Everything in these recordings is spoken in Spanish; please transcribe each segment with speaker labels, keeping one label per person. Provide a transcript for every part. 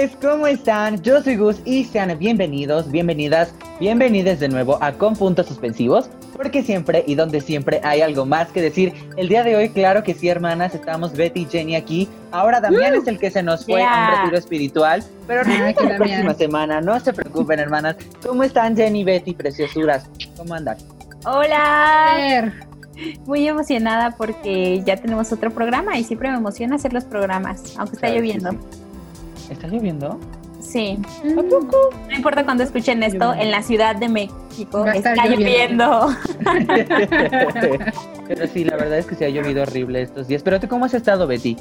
Speaker 1: Beques, ¿cómo están? Yo soy Gus y sean bienvenidos, bienvenidas, bienvenidas de nuevo a Con Puntos Suspensivos, porque siempre y donde siempre hay algo más que decir. El día de hoy, claro que sí, hermanas, estamos Betty y Jenny aquí. Ahora Damián es el que se nos fue a un retiro espiritual, pero
Speaker 2: Ah, que
Speaker 1: la próxima semana, no se preocupen, hermanas. ¿Cómo están Jenny, Betty, preciosuras? ¿Cómo andan?
Speaker 3: Hola. Muy emocionada porque ya tenemos otro programa y siempre me emociona hacer los programas, aunque está
Speaker 1: Claro
Speaker 3: lloviendo.
Speaker 1: sí. ¿Está lloviendo?
Speaker 3: Sí.
Speaker 2: Mm.
Speaker 3: No importa cuando escuchen esto, en la Ciudad de México
Speaker 2: Va a
Speaker 3: está lloviendo.
Speaker 1: pero sí, la verdad es que se ha llovido horrible estos días. Pero tú, ¿cómo has estado, Betty?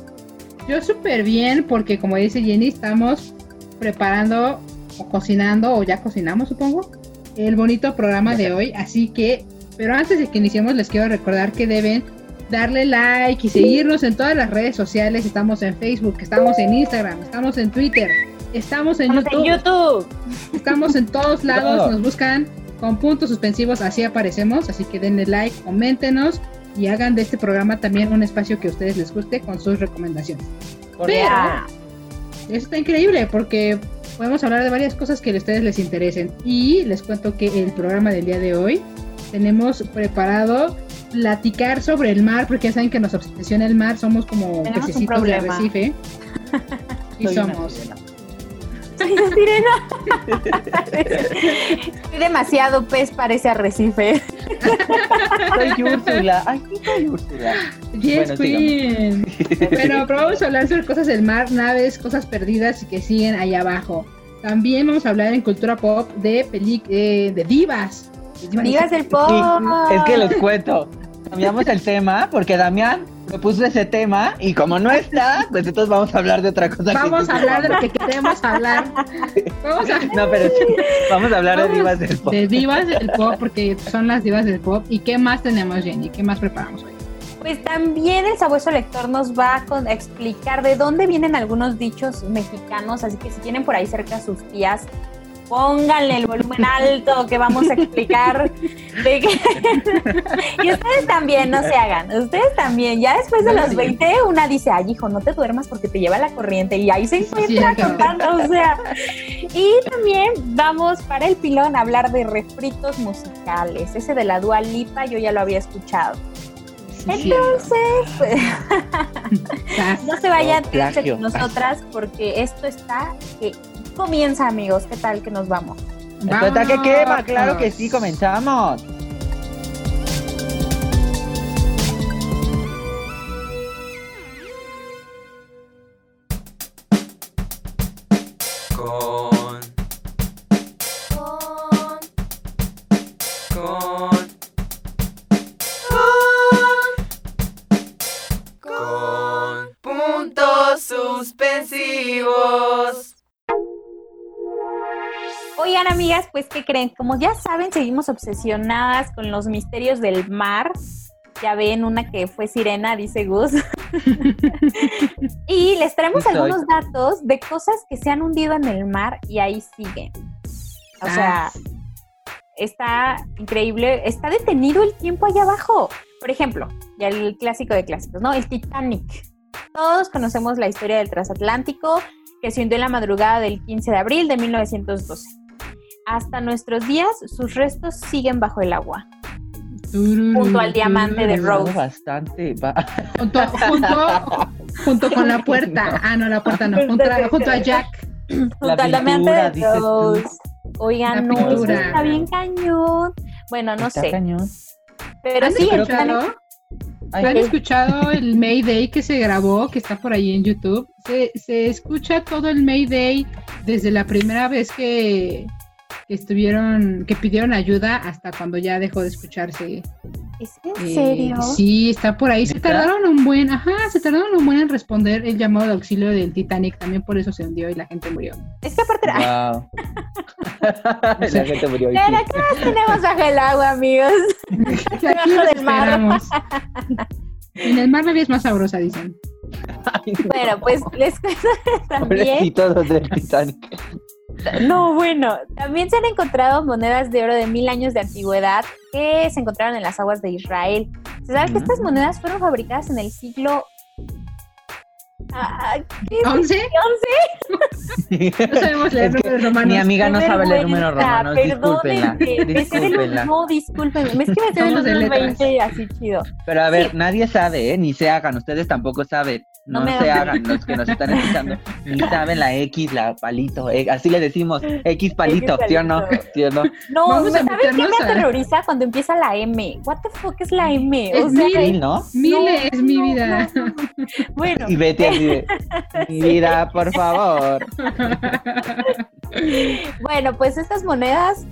Speaker 2: yo súper bien porque como dice Jenny, estamos preparando o cocinando o ya cocinamos supongo el bonito programa de hoy, así que, pero antes de que iniciemos les quiero recordar que deben darle like y seguirnos en todas las redes sociales, estamos en Facebook, estamos en Instagram, estamos en Twitter, estamos en
Speaker 3: Estamos
Speaker 2: YouTube,
Speaker 3: en YouTube.
Speaker 2: estamos en todos lados, nos buscan con puntos suspensivos, así aparecemos, así que denle like, coméntenos y hagan de este programa también un espacio que a ustedes les guste con sus recomendaciones.
Speaker 3: Ya.
Speaker 2: Eso está increíble porque podemos hablar de varias cosas que a ustedes les interesen. Y les cuento que el programa del día de hoy tenemos preparado platicar sobre el mar, porque ya saben que nos obsesiona el mar, somos como pececitos de arrecife. Y
Speaker 1: Soy una
Speaker 2: somos.
Speaker 1: sirena.
Speaker 3: Soy una sirena. Soy demasiado pez para ese arrecife.
Speaker 1: Soy Úrsula. Ay, soy Úrsula.
Speaker 2: Yes,
Speaker 1: Bueno,
Speaker 2: Queen. Bueno, pero vamos a hablar sobre cosas del mar, naves, cosas perdidas y que siguen ahí abajo. También vamos a hablar en cultura pop de peli eh, de divas.
Speaker 3: Divas del pop.
Speaker 1: Sí, es que les cuento. Cambiamos el tema porque Damián propuso ese tema y como no está, pues entonces vamos a hablar de otra cosa.
Speaker 2: Vamos a hablar de lo que queremos hablar. Vamos a
Speaker 1: No, pero sí, vamos a hablar de divas del pop.
Speaker 2: de divas del pop, porque son las divas del pop. ¿Y qué más tenemos, Jenny? ¿Qué más preparamos hoy?
Speaker 3: Pues también el sabueso lector nos va a explicar de dónde vienen algunos dichos mexicanos, así que si tienen por ahí cerca a sus tías, pónganle el volumen alto que vamos a explicar. de que- y ustedes también, no se hagan, ustedes también, ya después de los 20 una dice, ay hijo, no te duermas porque te lleva la corriente y ahí se encuentra contando, o sea. Y también vamos para el pilón a hablar de refritos musicales, ese de la Dua Lipa yo ya lo había escuchado. Entonces, no se vayan,
Speaker 1: plagio.
Speaker 3: con nosotras porque esto está que comienza, amigos. ¿Qué tal que nos vamos?
Speaker 1: Está que quema, claro que sí, comenzamos.
Speaker 3: Pues, ¿qué creen? Como ya saben, seguimos obsesionadas con los misterios del mar. Ya ven una que fue sirena, dice Gus. y les traemos algunos datos de cosas que se han hundido en el mar y ahí siguen. O sea,
Speaker 2: Sas.
Speaker 3: está increíble, está detenido el tiempo allá abajo. Por ejemplo, ya el clásico de clásicos, ¿no? El Titanic. Todos conocemos la historia del transatlántico que se hundió en la madrugada del 15 de abril de 1912. Hasta nuestros días, sus restos siguen bajo el agua. Junto al diamante de Rose.
Speaker 1: bastante.
Speaker 2: Junto, junto, junto con la puerta. Ah, no, la puerta no. Junto, a- junto a Jack.
Speaker 3: Junto
Speaker 1: La
Speaker 3: al diamante de. Rose. Oigan, no, eso está bien cañón. Bueno, no
Speaker 1: Está
Speaker 3: sé.
Speaker 1: cañón.
Speaker 3: Pero
Speaker 2: ¿Han
Speaker 3: sí,
Speaker 2: escuchado?
Speaker 1: Ay,
Speaker 2: ¿Han escuchado el Mayday que se grabó, que está por ahí en YouTube? Se, se escucha todo el Mayday desde la primera vez que, que estuvieron, que pidieron ayuda hasta cuando ya dejó de escucharse.
Speaker 3: ¿Es en
Speaker 2: Eh,
Speaker 3: serio?
Speaker 2: sí, está por ahí. Se tardaron un buen, ajá, se tardaron un buen en responder el llamado de auxilio del Titanic. También por eso se hundió y la gente murió.
Speaker 3: Es que aparte,
Speaker 1: Wow. La gente murió.
Speaker 3: Pero ¿qué más tenemos bajo el agua, amigos?
Speaker 2: Aquí esperamos. En el mar la vida es más sabrosa, dicen.
Speaker 3: Bueno, pues les cuento también.
Speaker 1: Pobrecitos los del Titanic.
Speaker 3: No, bueno, también se han encontrado monedas de oro de mil años de antigüedad que se encontraron en las aguas de Israel. Se sabe que estas
Speaker 1: Mm.
Speaker 3: monedas fueron fabricadas en el siglo. Ah, ¿qué es?
Speaker 2: ¿Once? No sabemos leer
Speaker 1: Es que
Speaker 2: números romanos.
Speaker 1: Mi amiga no sabe leer números romanos. Discúlpenla. Discúlpenla.
Speaker 3: No, discúlpenme. Es que me sé
Speaker 2: letras.
Speaker 3: 20 y así chido.
Speaker 1: Pero a ver,
Speaker 3: Sí.
Speaker 1: nadie sabe, ¿eh? Ni se hagan. Ustedes tampoco saben.
Speaker 3: No
Speaker 1: se
Speaker 3: hagan.
Speaker 1: los que nos están escuchando. Ni saben la X, la palito. eh, así le decimos. X palito,
Speaker 3: X
Speaker 1: ¿sí o no?
Speaker 3: palito.
Speaker 1: ¿Sí o no?
Speaker 3: No, ¿sabes qué me aterroriza cuando empieza la M? ¿What the fuck es la M?
Speaker 2: Es
Speaker 3: O sea,
Speaker 2: mil.
Speaker 1: ¿no?
Speaker 2: Mile es mi
Speaker 3: no,
Speaker 2: vida.
Speaker 3: no, no. Bueno,
Speaker 1: Y vete así de. Mi vida, por favor.
Speaker 3: Bueno, pues estas monedas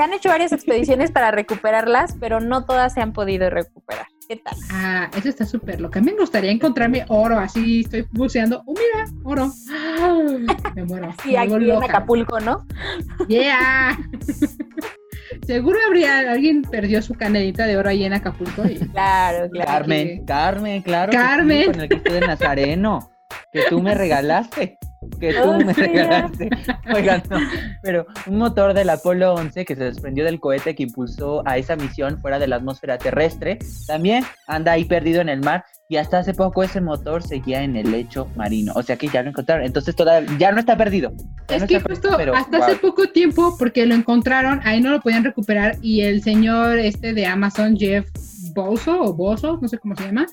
Speaker 3: se han hecho varias expediciones para recuperarlas, pero no todas se han podido recuperar. ¿Qué tal?
Speaker 2: Ah, eso está súper loca. Me gustaría encontrarme oro, así estoy buceando. Oh, mira, oro. Ah, Me muero.
Speaker 3: Sí,
Speaker 2: me
Speaker 3: aquí en. Acapulco, ¿no?
Speaker 2: Yeah. Seguro habría alguien perdió su canelita de oro ahí en Acapulco. y-
Speaker 3: Claro, claro.
Speaker 1: Carmen, Carmen, claro. que
Speaker 2: Carmen.
Speaker 1: con el Cristo de Nazareno. Que tú me regalaste. Que tú me regalaste. Oigan, no. Pero un motor del Apolo 11 que se desprendió del cohete que impulsó a esa misión fuera de la atmósfera terrestre, también anda ahí perdido en el mar. Y hasta hace poco ese motor seguía en el lecho marino. O sea que ya lo encontraron. Entonces todavía ya no está perdido. Ya
Speaker 2: Es
Speaker 1: no
Speaker 2: que justo
Speaker 1: perdido, pero,
Speaker 2: hasta hace poco tiempo, porque lo encontraron, ahí no lo podían recuperar y el señor este de Amazon, Jeff Bozo o Bozo, no sé cómo se llama,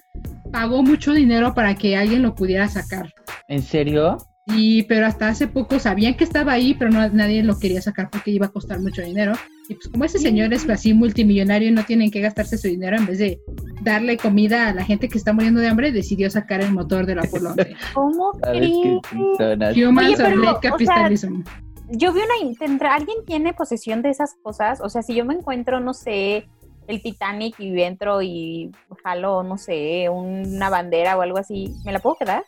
Speaker 2: pagó mucho dinero para que alguien lo pudiera sacar.
Speaker 1: ¿En serio?
Speaker 2: Y pero hasta hace poco sabían que estaba ahí, pero no, nadie lo quería sacar porque iba a costar mucho dinero. Y pues como ese señor es así multimillonario y no tienen que gastarse su dinero en vez de darle comida a la gente que está muriendo de hambre, decidió sacar el motor del Apolo 11.
Speaker 3: ¿Cómo
Speaker 1: ¿Sabes qué
Speaker 3: crees?
Speaker 2: Humans
Speaker 3: Oye,
Speaker 2: of
Speaker 3: pero,
Speaker 2: Late
Speaker 3: o sea,
Speaker 2: Capitalism.
Speaker 3: Yo vi una. ¿tendrá, ¿Alguien tiene posesión de esas cosas? O sea, si yo me encuentro, no sé, el Titanic y entro y jalo, no sé, una bandera o algo así, ¿me la puedo quedar?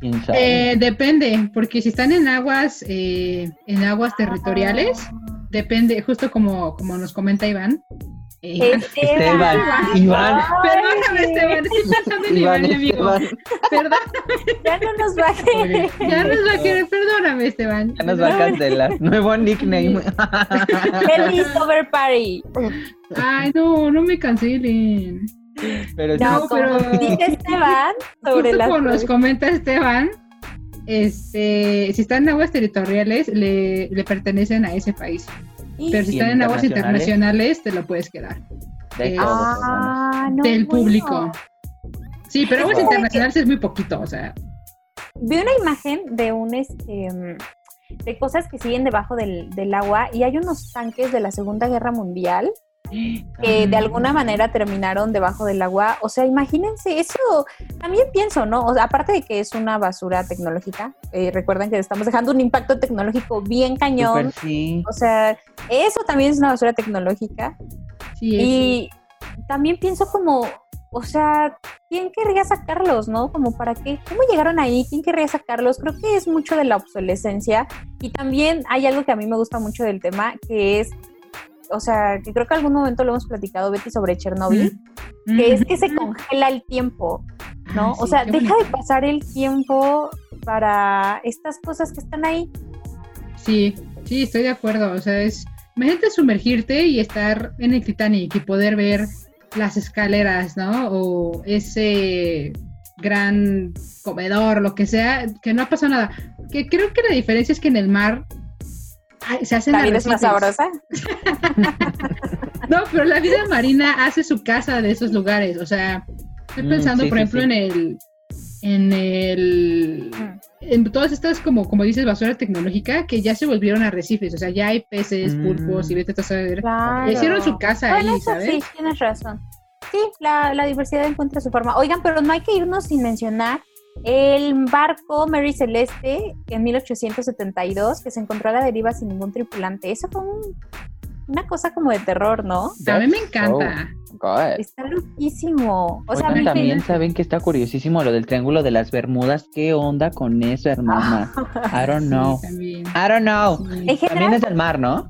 Speaker 1: ¿Quién sabe?
Speaker 2: Eh, depende, porque si están en aguas, eh, en aguas territoriales, depende, justo como, como nos comenta Iván. eh,
Speaker 1: Esteban, Iván.
Speaker 2: Perdóname, Esteban, estoy pensando en
Speaker 1: Iván,
Speaker 2: Iván, mi amigo.
Speaker 1: Esteban,
Speaker 2: Perdón,
Speaker 3: Ya no nos va a querer.
Speaker 2: ya nos va a querer, perdóname, Esteban.
Speaker 1: ya nos va a cancelar. Nuevo nickname.
Speaker 3: Feliz Over Party.
Speaker 2: Ay, no, no me cancelen.
Speaker 1: Pero
Speaker 3: No,
Speaker 2: pero-
Speaker 3: dice Esteban sobre
Speaker 2: Justo
Speaker 3: las
Speaker 2: como nos comenta Esteban, este, si están en aguas territoriales, le, le pertenecen a ese país. Pero si
Speaker 1: ¿Y
Speaker 2: están en aguas
Speaker 1: internacionales?
Speaker 2: te lo puedes quedar.
Speaker 1: de
Speaker 2: eh,
Speaker 3: Ah, no,
Speaker 2: del
Speaker 3: bueno.
Speaker 2: público. Sí, pero aguas
Speaker 1: Wow.
Speaker 2: internacionales es muy poquito, o sea.
Speaker 3: Vi una imagen de un este de cosas que siguen debajo del, del agua y hay unos tanques de la Segunda Guerra Mundial que de alguna manera terminaron debajo del agua. O sea, imagínense, eso también pienso, ¿no? O sea, aparte de que es una basura tecnológica, eh, recuerden que estamos dejando un impacto tecnológico bien cañón.
Speaker 1: Súper sí.
Speaker 3: O sea, eso también es una basura tecnológica.
Speaker 2: Sí,
Speaker 3: Y también pienso como, o sea, ¿quién querría sacarlos, no? Como para qué, ¿cómo llegaron ahí? ¿Quién querría sacarlos? Creo que es mucho de la obsolescencia. Y también hay algo que a mí me gusta mucho del tema, que es, o sea, que creo que algún momento lo hemos platicado, Betty, sobre Chernobyl,
Speaker 2: Mm.
Speaker 3: que es que se congela el tiempo, ¿no?
Speaker 2: Ah,
Speaker 3: o sea, deja de pasar el tiempo para estas cosas que están ahí.
Speaker 2: Sí, sí, estoy de acuerdo. O sea, es. Imagínate sumergirte y estar en el Titanic y poder ver las escaleras, ¿no? O ese gran comedor, lo que sea, que no ha pasado nada. Que creo que la diferencia es que en el mar ay, se hacen
Speaker 3: La vida es más sabrosa.
Speaker 2: No, pero la vida marina hace su casa de esos lugares. O sea, estoy
Speaker 1: Mm,
Speaker 2: pensando,
Speaker 1: sí,
Speaker 2: por
Speaker 1: sí,
Speaker 2: ejemplo,
Speaker 1: sí.
Speaker 2: en el en el
Speaker 3: Mm.
Speaker 2: en todas estas, como, como dices, basura tecnológica, que ya se volvieron arrecifes. O sea, ya hay peces,
Speaker 1: Mm.
Speaker 2: pulpos y vete a saber.
Speaker 3: Claro.
Speaker 2: Hicieron su casa
Speaker 3: Bueno,
Speaker 2: ahí,
Speaker 3: eso
Speaker 2: ¿sabes?
Speaker 3: sí, tienes razón. Sí, la, la diversidad encuentra su forma. Oigan, pero no hay que irnos sin mencionar el barco Mary Celeste en 1872 que se encontró a la deriva sin ningún tripulante. Eso fue un- una cosa como de terror, ¿no?
Speaker 2: A mí me encanta.
Speaker 1: so good.
Speaker 3: Está loquísimo. O sea,
Speaker 1: Oigan,
Speaker 3: me-
Speaker 1: también saben que está curiosísimo lo del Triángulo de las Bermudas. ¿Qué onda con eso, hermana? I don't know. I don't know.
Speaker 2: Sí.
Speaker 3: En
Speaker 1: También
Speaker 3: general,
Speaker 1: es del mar, ¿no?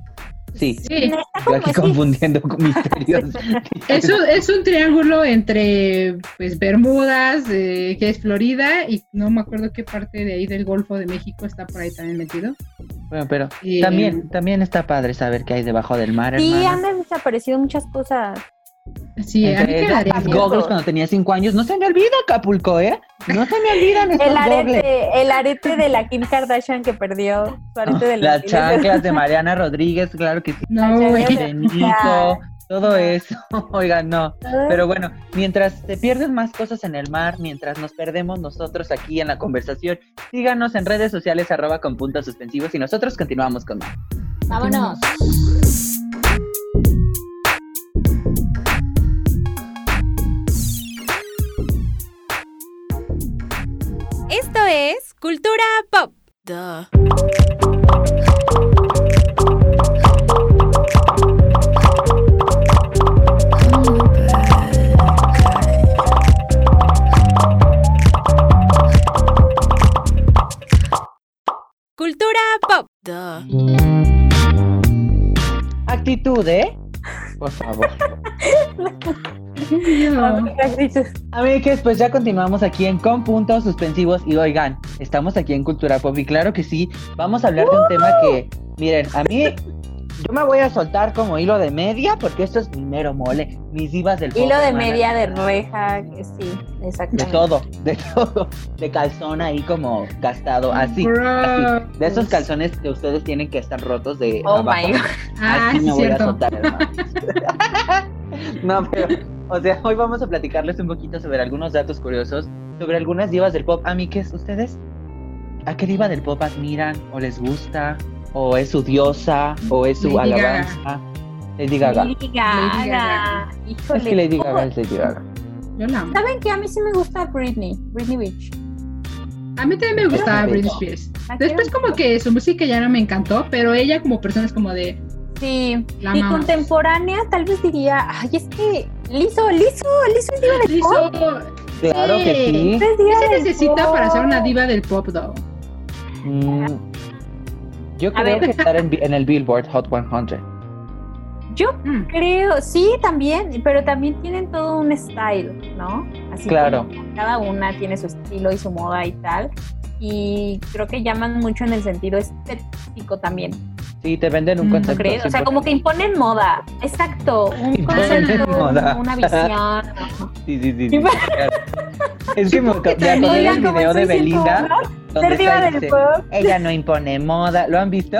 Speaker 1: Sí.
Speaker 2: Sí.
Speaker 1: Yo aquí
Speaker 3: así.
Speaker 1: confundiendo con misterios.
Speaker 2: Es un, es un triángulo entre pues Bermudas, eh, que es Florida, y no me acuerdo qué parte de ahí del Golfo de México está por ahí también metido.
Speaker 1: Bueno, pero
Speaker 2: Eh,
Speaker 1: también, también está padre saber qué hay debajo del mar,
Speaker 3: Sí,
Speaker 1: hermana.
Speaker 3: han desaparecido muchas cosas.
Speaker 2: Sí, a mí
Speaker 1: Entre
Speaker 2: daría
Speaker 1: las
Speaker 2: miedo.
Speaker 1: goggles cuando tenía cinco años. No se me olvida Acapulco, ¿eh? No se me olvidan
Speaker 3: El
Speaker 1: goggles.
Speaker 3: arete, el arete de la Kim Kardashian que perdió su arete de los
Speaker 1: Las
Speaker 3: de-
Speaker 1: chanclas de Mariana Rodríguez, claro que sí.
Speaker 2: No,
Speaker 1: De Nico, todo eso. Oigan, no.
Speaker 3: Ay,
Speaker 1: Pero bueno, mientras te pierdes más cosas en el mar, mientras nos perdemos nosotros aquí en la conversación, síganos en redes sociales arroba con puntos suspensivos y nosotros continuamos con más.
Speaker 3: Vámonos.
Speaker 4: Es Cultura Pop. Cultura Pop.
Speaker 1: Actitud, ¿eh? Por favor. Amigues, pues ya continuamos aquí en Con Puntos Suspensivos y oigan, estamos aquí en Cultura Pop y claro que sí, vamos a hablar de un tema que, miren, a mí, yo me voy a soltar como hilo de media porque esto es mi mero mole, mis divas del pop.
Speaker 3: Hilo de
Speaker 1: hermana.
Speaker 3: media de reja, que sí,
Speaker 1: De
Speaker 3: exactamente.
Speaker 1: todo, de todo, de calzón ahí como gastado, así, de esos calzones que ustedes tienen que estar rotos de
Speaker 3: Oh
Speaker 1: abajo.
Speaker 3: my god.
Speaker 2: Ah,
Speaker 1: Así
Speaker 2: sí,
Speaker 1: me voy a
Speaker 2: cierto.
Speaker 1: soltar, hermano. no, pero, o sea, hoy vamos a platicarles un poquito sobre algunos datos curiosos, sobre algunas divas del pop. Amigues, ¿ustedes a qué diva del pop admiran o les gusta? ¿O es su diosa? ¿O es su
Speaker 2: Lady Gaga.
Speaker 1: alabanza? Lady Gaga.
Speaker 3: Lady Gaga.
Speaker 2: Lady Gaga.
Speaker 3: Híjole.
Speaker 1: Es que Lady
Speaker 3: ¿cómo?
Speaker 1: Gaga es Lady Gaga.
Speaker 2: Yo la amo.
Speaker 3: ¿Saben que a mí sí me gusta Britney? Britney Beach.
Speaker 2: A mí también me gustaba Britney. Spears. Después como que su música ya no me encantó, pero ella como persona es como de
Speaker 3: Sí.
Speaker 2: la
Speaker 3: y
Speaker 2: amamos.
Speaker 3: contemporánea tal vez diría, ay, es que Lizo, Lizo, Lizo es diva del pop.
Speaker 2: Hizo-
Speaker 1: Claro que sí.
Speaker 3: Es diva
Speaker 2: ¿Qué se
Speaker 3: del
Speaker 2: necesita
Speaker 3: pop.
Speaker 2: para ser una diva del pop, though?
Speaker 1: Mm, yo
Speaker 3: A
Speaker 1: creo
Speaker 3: ver.
Speaker 1: que estar en, en el Billboard Hot 100.
Speaker 3: Yo
Speaker 2: Mm.
Speaker 3: creo, sí, también, pero también tienen todo un style, ¿no? Así
Speaker 1: Claro.
Speaker 3: como cada una tiene su estilo y su moda y tal. Y creo que llaman mucho en el sentido estético también,
Speaker 1: Sí, te venden un
Speaker 2: Mm,
Speaker 3: ¿no
Speaker 1: concepto.
Speaker 3: crees? O sea,
Speaker 1: 100%.
Speaker 3: como que imponen moda. Exacto, un
Speaker 1: Imponen
Speaker 3: concepto,
Speaker 1: moda.
Speaker 3: una visión.
Speaker 1: Sí, sí, sí. sí. Es que me, acordé del video de Belinda donde está dice,
Speaker 3: pop.
Speaker 1: ella no impone moda. ¿Lo han visto?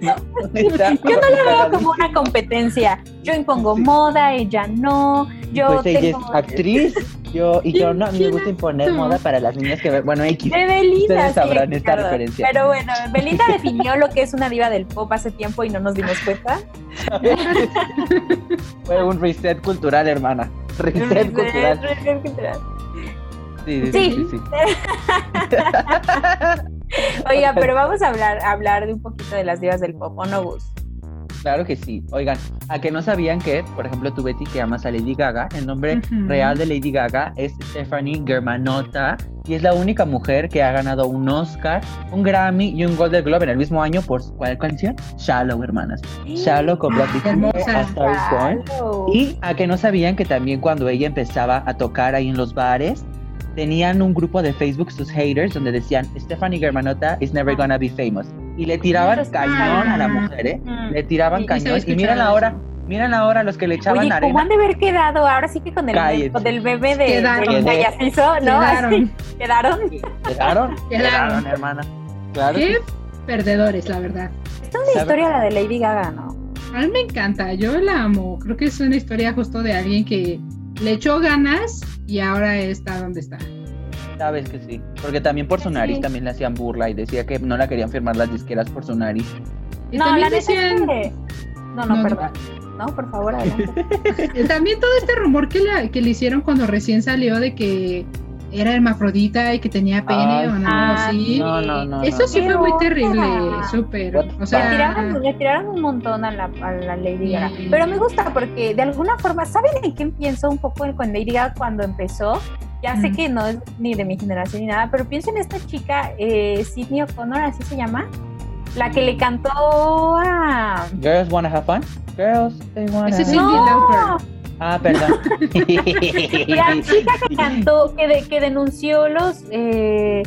Speaker 1: no. Está
Speaker 3: Yo no lo veo como una competencia. Yo impongo
Speaker 1: Sí.
Speaker 3: moda, ella no. Yo
Speaker 1: Pues ella es
Speaker 3: tengo...
Speaker 1: actriz. Yo, y yo no, a mí me gusta imponer moda para las niñas que. Bueno, X.
Speaker 3: De Belinda.
Speaker 1: Ustedes
Speaker 3: sí,
Speaker 1: sabrán esta
Speaker 3: claro.
Speaker 1: referencia.
Speaker 3: Pero bueno, Belinda definió lo que es una diva del pop hace tiempo y no nos dimos cuenta.
Speaker 1: Fue un reset cultural, hermana. Reset cultural. Sí, sí, sí.
Speaker 3: Sí.
Speaker 1: sí, sí.
Speaker 3: Oiga, pero vamos a hablar, a hablar de un poquito de las divas del pop, ¿o no, Gus?
Speaker 1: Claro que sí. Oigan, a que no sabían que, por ejemplo, tú Betty que amas a Lady Gaga, el nombre real de Lady Gaga es Stephanie Germanotta y es la única mujer que ha ganado un Oscar, un Grammy y un Golden Globe en el mismo año por ¿cuál canción? Shallow, hermanas. Shallow con Black. Y a que no sabían que también cuando ella empezaba a tocar ahí en los bares, tenían un grupo de Facebook, sus haters, donde decían, Stephanie Germanotta is never gonna be famous. Y le tiraban cañón a la mujer, ¿eh?
Speaker 3: Mm.
Speaker 1: Le tiraban
Speaker 2: sí,
Speaker 1: cañón. Y miran
Speaker 2: escuchado
Speaker 1: ahora, miran ahora los que le echaban
Speaker 3: Oye, ¿cómo
Speaker 1: arena.
Speaker 3: han de haber quedado? Ahora sí que con el,
Speaker 1: Cállate.
Speaker 3: con el bebé de
Speaker 2: Quedaron.
Speaker 3: Belinda ya se hizo, ¿no?
Speaker 2: Quedaron.
Speaker 3: ¿Quedaron?
Speaker 1: Quedaron,
Speaker 2: Quedaron.
Speaker 1: quedaron, hermana. Claro.
Speaker 2: Qué
Speaker 1: que
Speaker 2: perdedores, la verdad.
Speaker 3: Esta es una historia la de Lady Gaga, ¿no?
Speaker 2: A mí me encanta, yo la amo. Creo que es una historia justo de alguien que le echó ganas y ahora está donde está.
Speaker 1: Sabes que sí. Porque también por su
Speaker 3: Sí.
Speaker 1: nariz también le hacían burla y decía que no la querían firmar las disqueras por su nariz.
Speaker 2: Y
Speaker 3: No,
Speaker 2: también
Speaker 3: la neta es
Speaker 2: decían-
Speaker 3: que- No, no,
Speaker 2: No, no.
Speaker 3: perdón. No, por favor, adelante.
Speaker 2: También todo este rumor que, la- que le hicieron cuando recién salió de que era hermafrodita y que tenía pene
Speaker 1: Ay,
Speaker 2: o no,
Speaker 3: Ah,
Speaker 2: sí.
Speaker 1: No, no, no.
Speaker 2: Eso sí fue muy terrible, súper. O
Speaker 3: Le
Speaker 2: sea,
Speaker 3: tiraron, le tiraron un montón a la, a la Lady Gaga. Pero me gusta porque de alguna forma, ¿saben en qué pienso un poco con Lady Gaga cuando empezó? Ya sé que no es ni de mi generación ni nada, pero pienso en esta chica, eh, Sidney O'Connor, así se llama, la que le cantó a...
Speaker 1: Girls wanna have fun? Girls, they wanna
Speaker 2: Ese
Speaker 1: have
Speaker 2: sí. Cyndi Lauper.
Speaker 1: Ah, perdón.
Speaker 3: La chica que cantó, que, de- que denunció los... eh,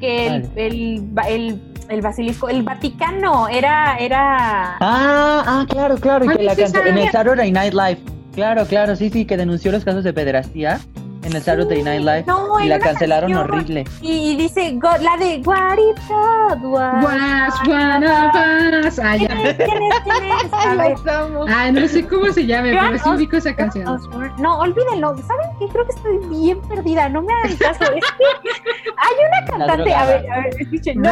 Speaker 3: que el, el, el, el basilisco, el Vaticano era... era
Speaker 1: Ah, ah, claro, claro, y
Speaker 2: ¿Cuál
Speaker 1: que la cantó en el Saturday Night Live. Claro, claro, sí, sí, que denunció los casos de pederastía en el Saturday Night Live
Speaker 3: No,
Speaker 1: y la cancelaron
Speaker 3: canción.
Speaker 1: horrible.
Speaker 3: Y dice, go- la de What if God was-
Speaker 2: was one of us. Ah, ya.
Speaker 3: ¿Quién es? ¿Quién es? ¿Quién es? A ver,
Speaker 2: Ah, no sé cómo se llame,
Speaker 3: Joan
Speaker 2: pero sí ubico esa canción.
Speaker 3: Osborne. No, olvídenlo. ¿Saben qué? Creo que estoy bien perdida. No me hagan caso. Es que hay una cantante. A ver, a ver, escuchen. No,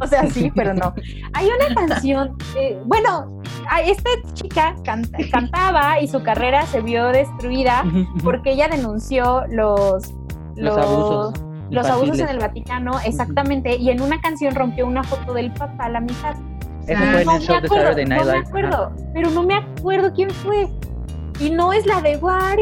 Speaker 3: o sea, sí, pero no. Hay una canción. eh, bueno, esta chica canta- cantaba y su carrera se vio destruida porque ella denunció los.
Speaker 1: Los abusos.
Speaker 3: Los abusos en el Vaticano, exactamente, y en una canción rompió una foto del Papa a la mitad.
Speaker 1: Eso
Speaker 2: Ah,
Speaker 1: fue en
Speaker 3: No
Speaker 1: el
Speaker 3: me
Speaker 1: show de
Speaker 3: acuerdo,
Speaker 1: Saturday Night
Speaker 3: no me
Speaker 1: Live.
Speaker 3: acuerdo, pero no me acuerdo quién fue. Y no es la de
Speaker 2: was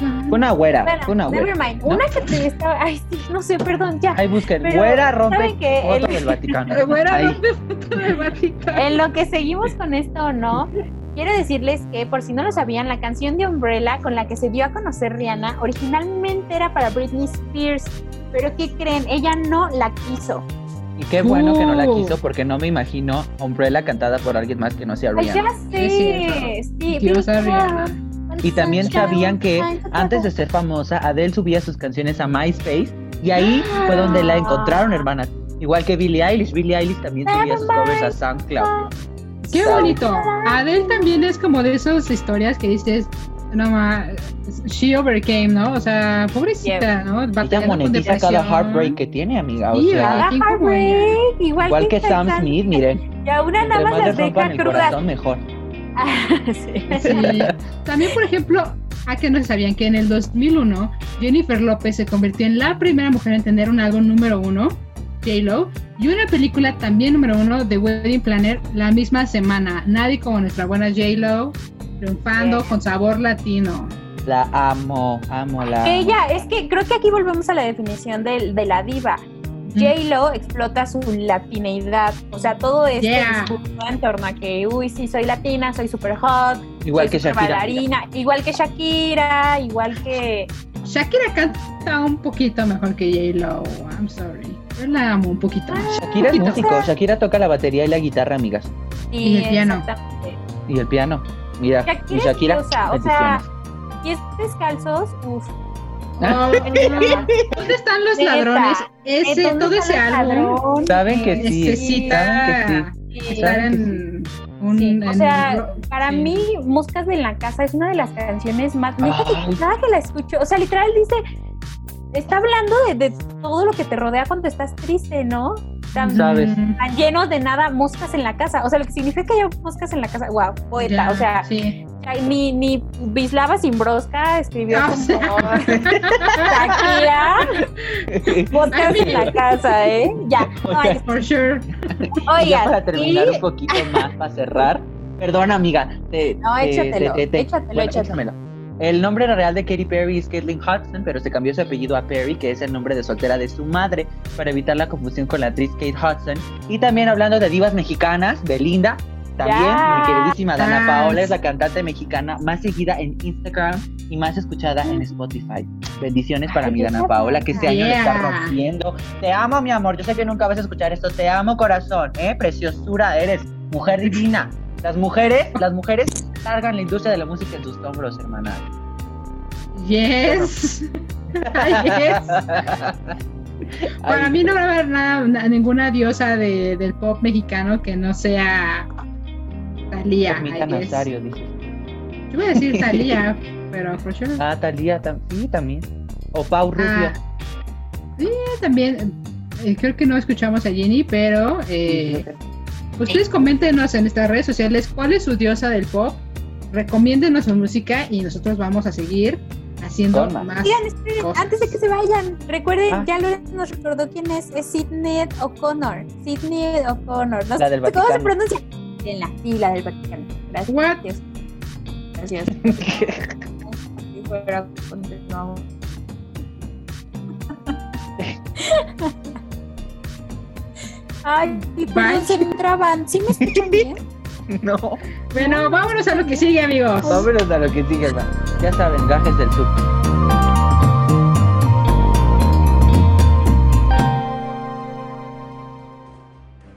Speaker 2: one-
Speaker 1: Fue una güera,
Speaker 3: Bueno,
Speaker 1: fue una güera.
Speaker 3: never mind.
Speaker 1: ¿no?
Speaker 3: Una que te estaba. Ay, sí, no sé, perdón, ya.
Speaker 1: Ahí busquen,
Speaker 3: Pero,
Speaker 1: güera rompe foto
Speaker 3: El-
Speaker 1: del Vaticano.
Speaker 2: Güera,
Speaker 1: Ahí.
Speaker 2: ¿dónde foto del Vaticano?
Speaker 3: En lo que seguimos con esto o no, quiero decirles que, por si no lo sabían, la canción de Umbrella con la que se dio a conocer Rihanna originalmente era para Britney Spears. Pero ¿qué creen? Ella no la quiso.
Speaker 1: Y qué bueno que no la
Speaker 2: Uh.
Speaker 1: quiso porque no me imagino Umbrella cantada por alguien más que no sea
Speaker 3: Ay, ya
Speaker 1: Rihanna.
Speaker 3: sé.
Speaker 2: Es
Speaker 3: Sí,
Speaker 2: Diosa
Speaker 3: Big
Speaker 2: Rihanna.
Speaker 1: Y también sabían que antes de ser famosa, Adele subía sus canciones a MySpace y ahí fue donde la encontraron, hermanas. Igual que Billie Eilish, Billie Eilish también subía sus covers a SoundCloud.
Speaker 2: Qué bonito. Adele también es como de esas historias que dices, no ma, she overcame, ¿no? O sea, pobrecita, ¿no?
Speaker 1: Ella
Speaker 2: con
Speaker 1: monetiza cada heartbreak que tiene, amiga. O
Speaker 2: Sí,
Speaker 1: sea,
Speaker 3: heartbreak, igual,
Speaker 1: igual que Sam
Speaker 3: Sam
Speaker 1: Smith, miren.
Speaker 3: Y a una nada más
Speaker 1: más le
Speaker 3: las deja crudas.
Speaker 1: mejor.
Speaker 3: Sí.
Speaker 2: Sí. También, por ejemplo, a que no sabían que en el 2001 Jennifer López se convirtió en la primera mujer en tener un álbum número uno, J-Lo, y una película también número uno de Wedding Planner la misma semana. Nadie como nuestra buena J-Lo, triunfando con sabor latino.
Speaker 1: La amo, amo la. amo.
Speaker 3: Ella, es que creo que aquí volvemos a la definición de, de la diva. J-Lo explota su latineidad, o sea, todo este
Speaker 2: Yeah.
Speaker 3: discurso en torno a que, uy, sí, soy latina, soy super hot,
Speaker 1: Igual
Speaker 3: soy
Speaker 1: que
Speaker 3: super
Speaker 1: Shakira.
Speaker 3: bailarina, igual que Shakira, igual que...
Speaker 2: Shakira canta un poquito mejor que J-Lo, I'm sorry. Yo la amo un poquito más.
Speaker 1: Shakira es músico. Shakira toca la batería y la guitarra, amigas.
Speaker 2: Y el piano.
Speaker 1: Y el piano. Mira,
Speaker 3: es
Speaker 1: Shakira.
Speaker 3: o sea. Y es descalzos, uff.
Speaker 2: Oh, ¿Dónde están los ladrones? Ese, todo ese álbum
Speaker 1: Saben que sí.
Speaker 2: necesita
Speaker 1: que sí.
Speaker 2: estar
Speaker 1: ¿Saben que
Speaker 2: en un.
Speaker 3: Sí, o sea, para
Speaker 2: sí.
Speaker 3: mí, Moscas de la Casa es una de las canciones más. neta que
Speaker 1: Ay.
Speaker 3: cada que la escucho, o sea, literal dice. Está hablando de, de todo lo que te rodea cuando estás triste, ¿no? Tan,
Speaker 1: Sabes.
Speaker 3: Tan lleno de nada, moscas en la casa. O sea, lo que significa que haya moscas en la casa. Wow, poeta.
Speaker 2: ya,
Speaker 3: o sea,
Speaker 2: sí.
Speaker 3: ni, ni Bislava Simbroska escribió
Speaker 2: Ah,
Speaker 3: como. Shakira, moscas en la casa, ¿eh? Ya. no, ay,
Speaker 2: For sure.
Speaker 3: Oigan,
Speaker 1: para terminar
Speaker 3: y-
Speaker 1: un poquito más, para cerrar. Perdona, amiga. te-
Speaker 3: No,
Speaker 1: te-
Speaker 3: échatelo,
Speaker 1: te- te-
Speaker 3: échatelo,
Speaker 1: bueno,
Speaker 3: échatelo.
Speaker 1: échamelo. El nombre real de Katy Perry es Caitlyn Hudson, pero se cambió su apellido a Perry, que es el nombre de soltera de su madre, para evitar la confusión con la actriz Kate Hudson. Y también hablando de divas mexicanas, Belinda, también mi queridísima Dana
Speaker 2: Ah,
Speaker 1: Paola es la cantante mexicana más seguida en Instagram y más escuchada en Spotify. Bendiciones para
Speaker 3: Ay,
Speaker 1: mi Dana Paola, que este año le está rompiendo. Te amo, mi amor. Yo sé que nunca vas a escuchar esto. Te amo, corazón. ¿eh? Preciosura, eres mujer divina. Las mujeres, las mujeres cargan la industria de la música en sus hombros, hermana.
Speaker 2: Yes. Para mí no va a haber nada, na- ninguna diosa de- del pop mexicano que no sea Talía.
Speaker 1: Nazario, dice.
Speaker 2: Yo voy a decir Talía, pero for sure.
Speaker 1: Ah, Talía, tam- sí, también. O Pau Rubio.
Speaker 2: Ah, sí, también. eh, creo que no escuchamos a Jenny, pero eh, ustedes coméntenos en nuestras redes sociales cuál es su diosa del pop. Recomiéndenos su música y nosotros vamos a seguir haciendo
Speaker 1: más.
Speaker 2: más.
Speaker 3: Oigan, esperen,
Speaker 2: cosas.
Speaker 3: antes de que se vayan, recuerden,
Speaker 1: Ah.
Speaker 3: ya Lorenzo nos recordó quién es, es Sidney O'Connor. Sidney O'Connor. No
Speaker 1: La
Speaker 3: sé
Speaker 1: del
Speaker 3: cómo se pronuncia. En la fila del Vaticano. Gracias.
Speaker 2: What?
Speaker 3: Gracias. Si fuera, continuamos. Ay, perdón, se me traban. ¿Sí me escuchan bien?
Speaker 1: No.
Speaker 2: Bueno, vámonos a lo que sigue, amigos.
Speaker 1: Vámonos a lo que sigue, hermano. Ya saben, gajes del sur.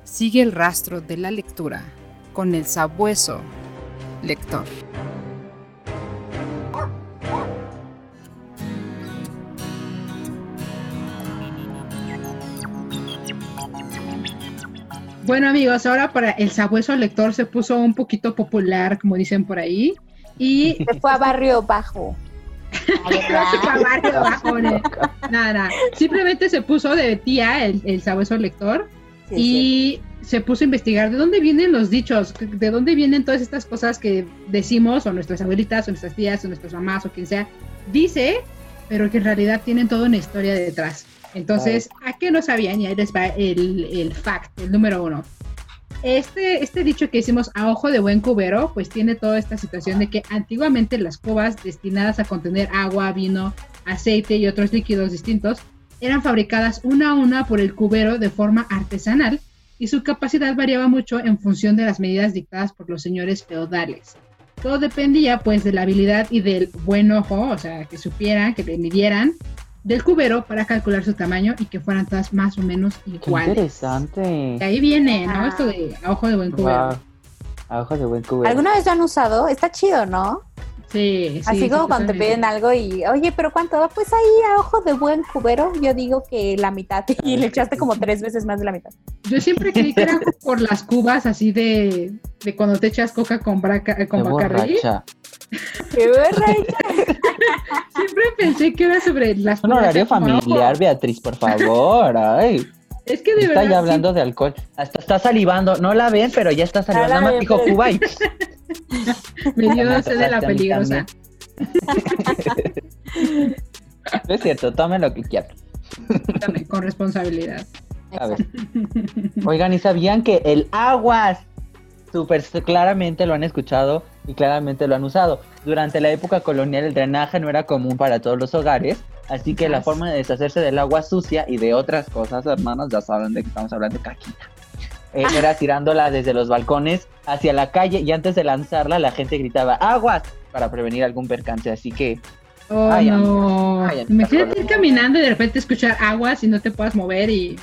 Speaker 5: Sigue el rastro de la lectura con el sabueso lector.
Speaker 2: Bueno, amigos, ahora para el sabueso lector se puso un poquito popular, como dicen por ahí. Y
Speaker 3: Se fue a Barrio Bajo.
Speaker 2: Nada. Simplemente se puso de tía el, el sabueso lector
Speaker 3: Sí,
Speaker 2: y se puso a investigar de dónde vienen los dichos, de dónde vienen todas estas cosas que decimos, o nuestras abuelitas, o nuestras tías, o nuestras mamás, o quien sea, dice, pero que en realidad tienen toda una historia detrás. Entonces, ¿a qué no sabían? Y ahí les va el, el fact, el número uno. Este, este dicho que hicimos a ojo de buen cubero, pues tiene toda esta situación de que antiguamente las cubas destinadas a contener agua, vino, aceite y otros líquidos distintos eran fabricadas una a una por el cubero de forma artesanal y su capacidad variaba mucho en función de las medidas dictadas por los señores feudales. Todo dependía pues de la habilidad y del buen ojo, o sea, que supieran, que le midieran del cubero para calcular su tamaño y que fueran todas más o menos
Speaker 1: Qué
Speaker 2: iguales.
Speaker 1: interesante.
Speaker 2: De ahí viene, ¿no?
Speaker 3: Ah.
Speaker 2: Esto de a ojo de buen cubero.
Speaker 1: Wow. A ojos de buen cubero.
Speaker 3: ¿Alguna vez lo han usado? Está chido, ¿no?
Speaker 2: Sí, sí.
Speaker 3: Así
Speaker 2: sí,
Speaker 3: como cuando te piden algo y, oye, pero ¿cuánto? Pues ahí a ojo de buen cubero, yo digo que la mitad y le echaste como tres veces más de la mitad.
Speaker 2: Yo siempre creí que era por las cubas así de, de cuando te echas coca con, braca, con
Speaker 1: Qué
Speaker 2: Bacardi.
Speaker 1: borracha.
Speaker 3: ¡Qué borracha!
Speaker 2: Siempre pensé que era sobre las
Speaker 1: Un horario familiar, Beatriz, por favor. Ay.
Speaker 2: Es que de
Speaker 1: Está
Speaker 2: verdad.
Speaker 1: ya hablando de alcohol. Hasta está salivando. No la ven, pero ya está salivando. Nada más dijo Cuba y...
Speaker 2: sí, me dio sed de la peligrosa.
Speaker 1: No es cierto, tomen lo que quieran.
Speaker 2: También, con responsabilidad.
Speaker 1: A ver. Oigan, ¿y sabían que el aguas? Súper claramente lo han escuchado y claramente lo han usado. Durante la época colonial el drenaje no era común para todos los hogares, así que la forma de deshacerse del agua sucia y de otras cosas, hermanos, ya saben de que estamos hablando de caquita. eh, era tirándola desde los balcones hacia la calle y antes de lanzarla la gente gritaba aguas para prevenir algún percance, así que
Speaker 2: Oh,
Speaker 1: Ay,
Speaker 2: no.
Speaker 1: Ay,
Speaker 2: Imagínate ir caminando y de repente escuchar aguas y no te puedas mover y.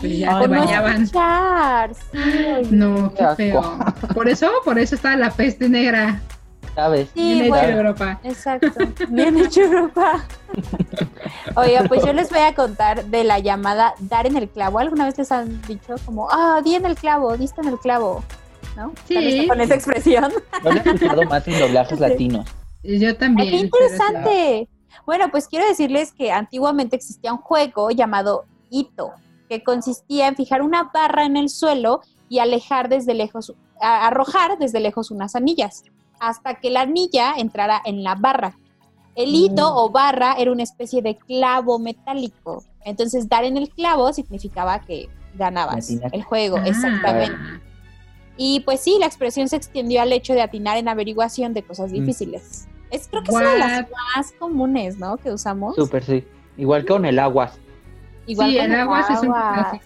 Speaker 2: Pues ya
Speaker 1: Ay,
Speaker 2: te
Speaker 1: no.
Speaker 2: bañaban.
Speaker 3: escuchar, sí, oye.
Speaker 2: No, qué feo. Por eso, por eso está la peste negra.
Speaker 1: ¿sabes?
Speaker 3: Sí,
Speaker 2: Bien hecho
Speaker 3: bueno.
Speaker 2: Europa.
Speaker 3: Exacto. Bien hecho, Europa. Oiga, pues yo les voy a contar de la llamada dar en el clavo. ¿Alguna vez les han dicho como, ah, di en el clavo, diste en el clavo? ¿No?
Speaker 2: Sí.
Speaker 3: Con esa expresión.
Speaker 1: Yo lo he escuchado más en doblajes latinos.
Speaker 2: Yo
Speaker 3: Ay,
Speaker 2: también.
Speaker 3: ¡Qué interesante! Bueno, pues quiero decirles que antiguamente existía un juego llamado hito, que consistía en fijar una barra en el suelo y alejar desde lejos, arrojar desde lejos unas anillas, hasta que la anilla entrara en la barra. El hito
Speaker 1: Mm.
Speaker 3: o barra era una especie de clavo metálico. Entonces, dar en el clavo significaba que ganabas el juego,
Speaker 2: Ah.
Speaker 3: exactamente. Y pues sí, la expresión se extendió al hecho de atinar en averiguación de cosas
Speaker 1: Mm.
Speaker 3: difíciles. Es, creo que es una de las más comunes, ¿no? Que usamos.
Speaker 1: Súper, sí. Igual con el aguas.
Speaker 3: Igual
Speaker 2: sí, el agua es un clásico.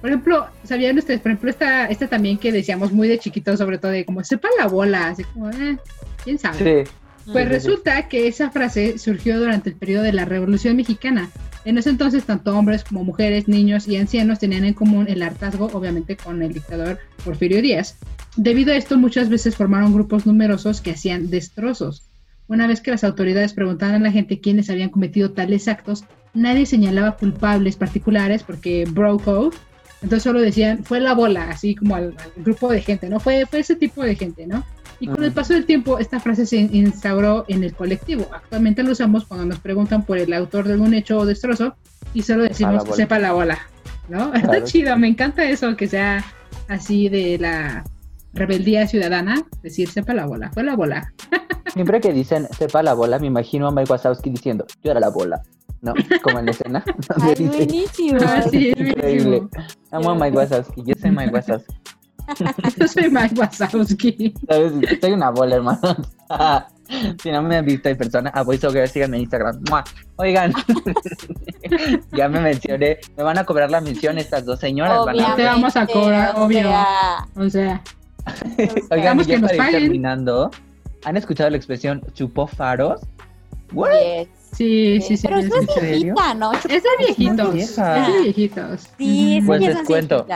Speaker 2: Por ejemplo, ¿sabían ustedes? Por ejemplo, esta, esta también que decíamos muy de chiquitos, sobre todo de como sepa la bola, así como, eh, quién sabe.
Speaker 1: Sí.
Speaker 2: Pues
Speaker 1: Sí, sí, sí.
Speaker 2: resulta que esa frase surgió durante el periodo de la Revolución Mexicana. En ese entonces, tanto hombres como mujeres, niños y ancianos tenían en común el hartazgo, obviamente, con el dictador Porfirio Díaz. Debido a esto, muchas veces formaron grupos numerosos que hacían destrozos. Una vez que las autoridades preguntaban a la gente quiénes habían cometido tales actos, nadie señalaba culpables particulares porque bro code. Entonces solo decían, fue la bola, así como al, al grupo de gente, ¿no? Fue, fue ese tipo de gente, ¿no? Y con el paso del tiempo, esta frase se instauró en el colectivo. Actualmente lo usamos cuando nos preguntan por el autor de un hecho o destrozo y solo decimos
Speaker 1: bola.
Speaker 2: sepa la bola. ¿No? Está chido, me encanta eso, que sea así de la rebeldía ciudadana, decir sepa la bola, fue la bola.
Speaker 1: Siempre que dicen sepa la bola, me imagino a Mike Wazowski diciendo yo era la bola. ¿No? Como en la escena. donde
Speaker 3: Ay,
Speaker 1: dice,
Speaker 3: buenísimo.
Speaker 2: Ah, sí, es
Speaker 1: Increíble.
Speaker 2: buenísimo.
Speaker 1: Amo a Mike Wazowski. Yo soy Mike Wazowski.
Speaker 2: Yo soy Mike Wazowski.
Speaker 1: ¿Sabes? Soy una bola, hermano. si no me han visto en persona, a VoiceOver, síganme en Instagram. ¡Mua! Oigan, ya me mencioné. Me van a cobrar la mención estas dos señoras. van a-
Speaker 2: Te vamos a cobrar,
Speaker 3: o
Speaker 2: obvio.
Speaker 3: sea,
Speaker 2: O sea,
Speaker 1: Oigan, y ya
Speaker 2: que nos
Speaker 1: para ir
Speaker 2: paguen.
Speaker 1: terminando, ¿han escuchado la expresión chupó faros? ¿What?
Speaker 3: yes.
Speaker 2: Sí, sí, sí.
Speaker 3: Pero
Speaker 2: sí,
Speaker 3: es viejita, ¿no?
Speaker 2: Es de viejitos. Es de viejitos.
Speaker 3: Sí, esa
Speaker 1: Pues
Speaker 3: es
Speaker 1: les cuento.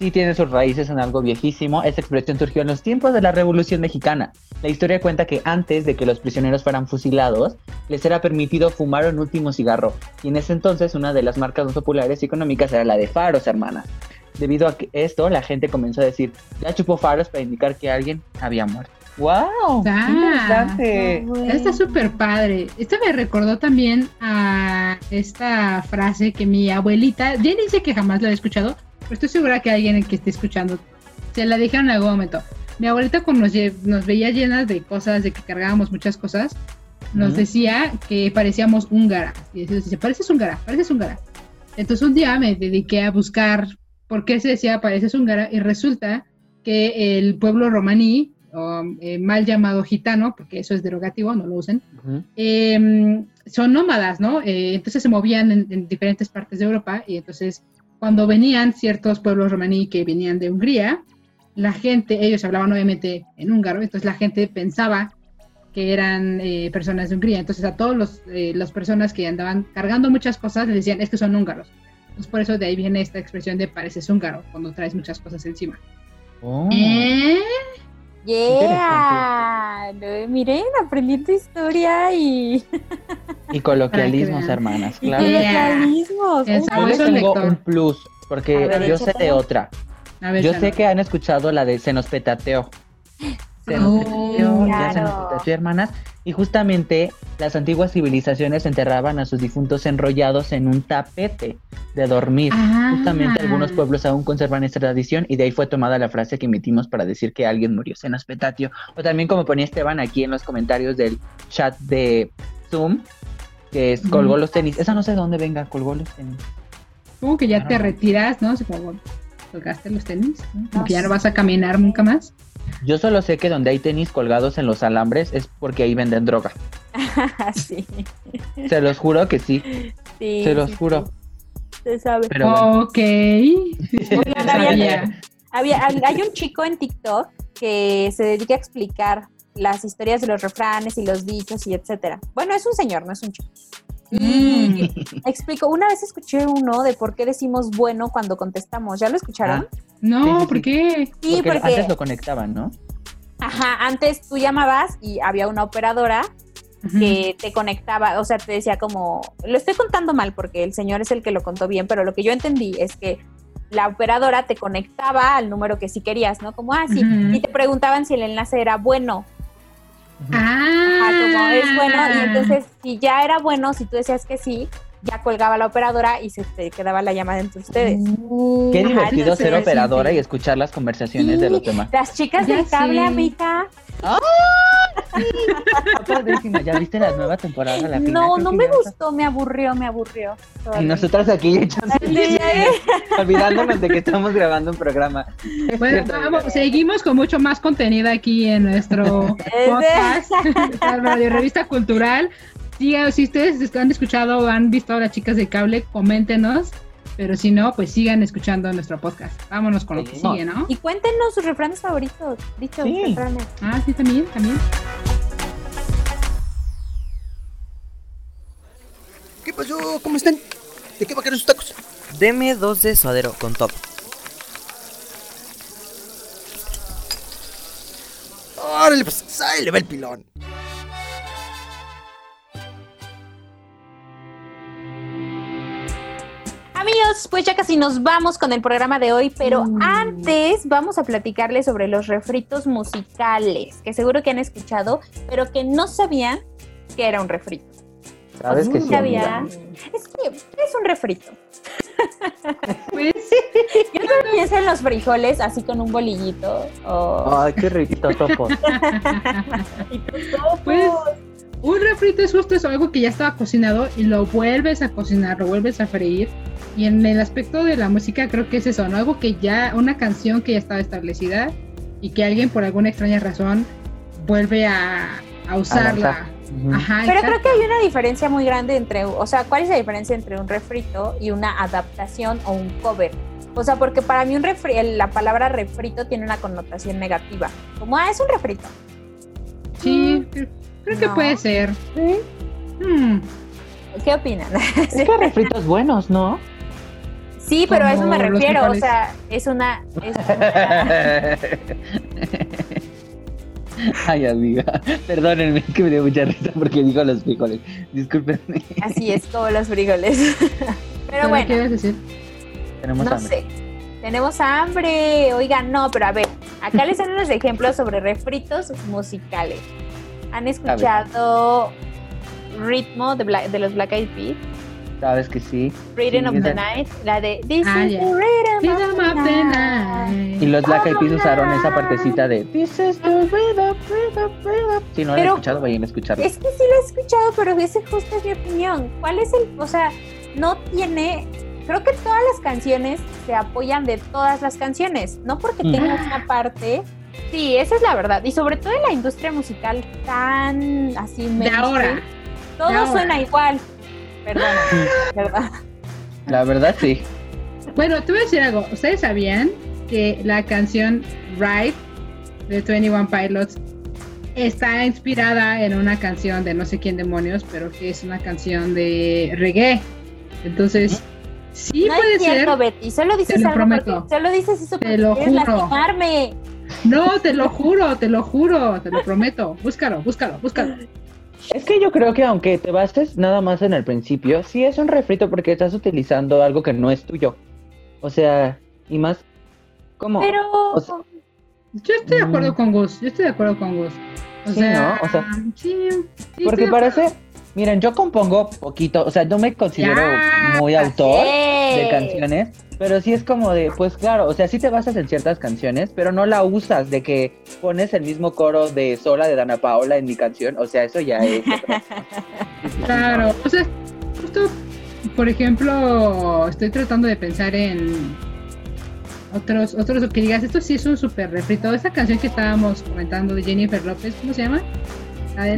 Speaker 1: Sí tiene sus raíces en algo viejísimo. Esa expresión surgió en los tiempos de la Revolución Mexicana. La historia cuenta que antes de que los prisioneros fueran fusilados, les era permitido fumar un último cigarro. Y en ese entonces una de las marcas más populares y económicas era la de faros, hermanas. Debido a que esto, la gente comenzó a decir, ya chupó faros para indicar que alguien había muerto. ¡Wow!
Speaker 2: Ah.
Speaker 1: ¡Qué interesante!
Speaker 2: Está súper padre. Esta me recordó también a esta frase que mi abuelita, Jenny dice que jamás la he escuchado, pero estoy segura que alguien que esté escuchando se la dijeron en algún momento. Mi abuelita cuando nos, nos veía llenas de cosas, de que cargábamos muchas cosas, nos
Speaker 1: Ujú.
Speaker 2: decía que parecíamos húngara. Y decía, dice, pareces húngara, pareces húngara. Entonces un día me dediqué a buscar por qué se decía pareces húngara y resulta que el pueblo romaní, o, eh, mal llamado gitano, porque eso es derogativo, no lo usen, eh, son nómadas, ¿no? Eh, entonces se movían en, en diferentes partes de Europa y entonces cuando venían ciertos pueblos romaní que venían de Hungría, la gente, ellos hablaban obviamente en húngaro, entonces la gente pensaba que eran eh, personas de Hungría, entonces a todos los eh, las personas que andaban cargando muchas cosas les decían es que son húngaros. Entonces por eso de ahí viene esta expresión de pareces húngaro cuando traes muchas cosas encima.
Speaker 1: Oh.
Speaker 2: ¿Eh?
Speaker 3: Yeah. No, miren, aprendiendo historia y,
Speaker 1: Y coloquialismos, hermanas,
Speaker 3: y
Speaker 1: claro.
Speaker 2: Yeah.
Speaker 3: Uh,
Speaker 1: Yo les tengo
Speaker 2: lector.
Speaker 1: un plus, porque
Speaker 3: ver,
Speaker 1: yo sé de otra.
Speaker 2: Ver,
Speaker 1: Yo sé que han escuchado la de Se nos petateó. Se nos
Speaker 2: Oh,
Speaker 1: ya se nos
Speaker 3: claro.
Speaker 1: petateó, hermanas. Y justamente las antiguas civilizaciones enterraban a sus difuntos enrollados en un tapete de dormir.
Speaker 2: Ah.
Speaker 1: Justamente algunos pueblos aún conservan esta tradición y de ahí fue tomada la frase que emitimos para decir que alguien murió. Se nos petatio. O también como ponía Esteban aquí en los comentarios del chat de Zoom, que es colgó los tenis. Esa no sé de dónde venga, colgó los tenis.
Speaker 2: Como que ya te
Speaker 1: Ah.
Speaker 2: retiras, ¿no? Como colgaste los tenis, ¿no? Como
Speaker 3: No
Speaker 2: que ya no vas a caminar nunca más.
Speaker 1: Yo solo sé que donde hay tenis colgados en los alambres es porque ahí venden droga.
Speaker 3: sí,
Speaker 1: Se los juro que sí,
Speaker 3: sí.
Speaker 1: se los
Speaker 3: sí,
Speaker 1: juro.
Speaker 3: sí, Se sabe.
Speaker 1: Pero bueno.
Speaker 2: Ok.
Speaker 3: Oigan, había- hay un chico en TikTok que se dedica a explicar las historias de los refranes y los dichos y etcétera. Bueno, es un señor, no es un chico. Y
Speaker 2: Mm.
Speaker 3: explico, una vez escuché uno de por qué decimos bueno cuando contestamos. ¿Ya lo escucharon?
Speaker 2: No,
Speaker 1: Sí, sí, sí.
Speaker 2: ¿por qué?
Speaker 3: Sí,
Speaker 1: porque
Speaker 3: porque,
Speaker 1: antes lo conectaban, ¿no?
Speaker 3: ajá, antes tú llamabas y había una operadora que te conectaba, o sea, te decía como, lo estoy contando mal porque el señor es el que lo contó bien, pero lo que yo entendí es que la operadora te conectaba al número que sí querías, ¿no? Como, ah, sí, y te preguntaban si el enlace era bueno.
Speaker 2: Ah,
Speaker 3: Ajá, como es bueno, y entonces si ya era bueno, si tú decías que sí, ya colgaba la operadora y se te quedaba la llamada entre ustedes.
Speaker 1: Qué
Speaker 3: Ajá,
Speaker 1: divertido ser
Speaker 2: sí,
Speaker 1: operadora
Speaker 2: sí.
Speaker 1: y escuchar las conversaciones de los demás.
Speaker 3: Las chicas
Speaker 2: Ya
Speaker 3: del cable, amiga.
Speaker 1: Padrísimo. ¿Ya viste la nueva temporada? La final?
Speaker 3: No, no me gustó, me aburrió, me aburrió.
Speaker 1: Y nosotras aquí echando, olvidándonos de que estamos grabando un programa.
Speaker 2: Bueno, vamos, seguimos con mucho más contenido aquí en nuestro podcast, la Radio Revista Cultural. Siga- si ustedes han escuchado o han visto a las chicas de cable, coméntenos. Pero si no, pues sigan escuchando nuestro podcast. Vámonos con lo que sigue, ¿no?
Speaker 3: Y cuéntenos sus refranes favoritos, dichos
Speaker 1: Sí.
Speaker 3: refranes.
Speaker 2: Ah, sí, también, también.
Speaker 6: ¿Qué pasó? ¿Cómo están? ¿De qué va a querer sus tacos?
Speaker 7: Deme dos de suadero con top.
Speaker 6: Órale, pues ahí le va el pilón.
Speaker 3: Amigos, pues ya casi nos vamos con el programa de hoy, pero
Speaker 2: Mm.
Speaker 3: antes vamos a platicarles sobre los refritos musicales, que seguro que han escuchado, pero que no sabían que era un refrito.
Speaker 1: Sabes que
Speaker 3: ¿Sí
Speaker 1: sí.
Speaker 3: sabía? Es que es un refrito.
Speaker 2: Pues,
Speaker 3: Yo solo pienso en los frijoles así con un bolillito. o
Speaker 1: Ay, qué riquito topo.
Speaker 2: pues, un refrito es justo eso, algo que ya estaba cocinado y lo vuelves a cocinar, lo vuelves a freír. Y en el aspecto de la música creo que es eso, ¿no? Algo que ya, una canción que ya estaba establecida y que alguien por alguna extraña razón vuelve a, a usarla. Ajá,
Speaker 3: Pero
Speaker 2: exacto.
Speaker 3: creo que hay una diferencia muy grande entre, o sea, ¿cuál es la diferencia entre un refrito y una adaptación o un cover? O sea, porque para mí un refri la palabra refrito tiene una connotación negativa. Como, ah, es un refrito.
Speaker 2: Sí, creo, que puede ser. Hmm,
Speaker 3: ¿Qué opinan?
Speaker 1: Es que hay refritos buenos, ¿no?
Speaker 3: Sí, pero a eso me refiero. O sea, es una. es una-
Speaker 1: Ay, amiga. Perdónenme que me dio mucha risa porque digo los frijoles. Discúlpenme.
Speaker 3: así es como los frijoles. Pero
Speaker 2: ¿qué
Speaker 3: bueno,
Speaker 2: quieres decir?
Speaker 1: Tenemos
Speaker 3: no
Speaker 1: hambre.
Speaker 3: sé. Tenemos hambre. Oigan, no, pero a ver, acá les dan unos ejemplos sobre refritos musicales. ¿Han escuchado Ritmo de, Bla- de los Black Eyed Peas?
Speaker 1: Sabes que sí.
Speaker 3: Rhythm
Speaker 1: Sí,
Speaker 3: of the
Speaker 1: esa-
Speaker 3: Night, la de This
Speaker 2: Ah,
Speaker 3: is
Speaker 2: ya.
Speaker 3: the rhythm,
Speaker 2: Rhythm
Speaker 3: of the
Speaker 2: of the
Speaker 3: night.
Speaker 2: night.
Speaker 1: Y los Black Eyed Peas usaron esa partecita de This is the rhythm, rhythm, rhythm. Si no lo han
Speaker 3: Pero-
Speaker 1: escuchado, vayan a escucharlo.
Speaker 3: Es que sí lo he escuchado, pero ese justo es mi opinión. ¿Cuál es el, o sea, no tiene, creo que todas las canciones se apoyan de todas las canciones, no porque
Speaker 1: Mm.
Speaker 3: tenga una parte. Sí, esa es la verdad. Y sobre todo en la industria musical tan así
Speaker 2: De ahora.
Speaker 3: todo
Speaker 2: de ahora.
Speaker 3: suena igual. Perdón, ¿verdad?
Speaker 1: La verdad, sí.
Speaker 2: Bueno, te voy a decir algo. ¿Ustedes sabían que la canción Ride de 21 Pilots está inspirada en una canción de no sé quién demonios, pero que es una canción de reggae? Entonces, sí
Speaker 3: no
Speaker 2: puede
Speaker 3: es cierto,
Speaker 2: ser.
Speaker 3: Betty. Solo dices
Speaker 2: Te lo
Speaker 3: algo
Speaker 2: prometo.
Speaker 3: solo dices eso
Speaker 2: Te
Speaker 3: porque
Speaker 2: lo
Speaker 3: quieres
Speaker 2: juro.
Speaker 3: lastimarme.
Speaker 2: No, te lo juro, te lo juro, te lo prometo. Búscalo, búscalo, búscalo.
Speaker 1: Es que yo creo que aunque te bases nada más en el principio, sí es un refrito porque estás utilizando algo que no es tuyo. O sea, y más como...
Speaker 3: Pero
Speaker 1: o sea,
Speaker 2: Yo estoy de acuerdo
Speaker 1: Mm.
Speaker 2: con Gus, yo estoy de acuerdo con Gus. O
Speaker 1: Sí,
Speaker 2: sea,
Speaker 1: ¿no? O sea,
Speaker 2: sí, sí, estoy
Speaker 1: Porque
Speaker 2: de
Speaker 1: parece, miren, yo compongo poquito, o sea, no me considero
Speaker 2: Ya,
Speaker 1: muy autor de canciones, pero sí es como de, pues claro, o sea, sí te basas en ciertas canciones, pero no la usas de que pones el mismo coro de Sola de Dana Paola en mi canción, o sea, eso ya es. otra-
Speaker 2: Claro, o sea, justo, por ejemplo, estoy tratando de pensar en otros, otros que digas, esto sí es un súper refrito. Esta canción que estábamos comentando de Jennifer López, ¿cómo se llama? La de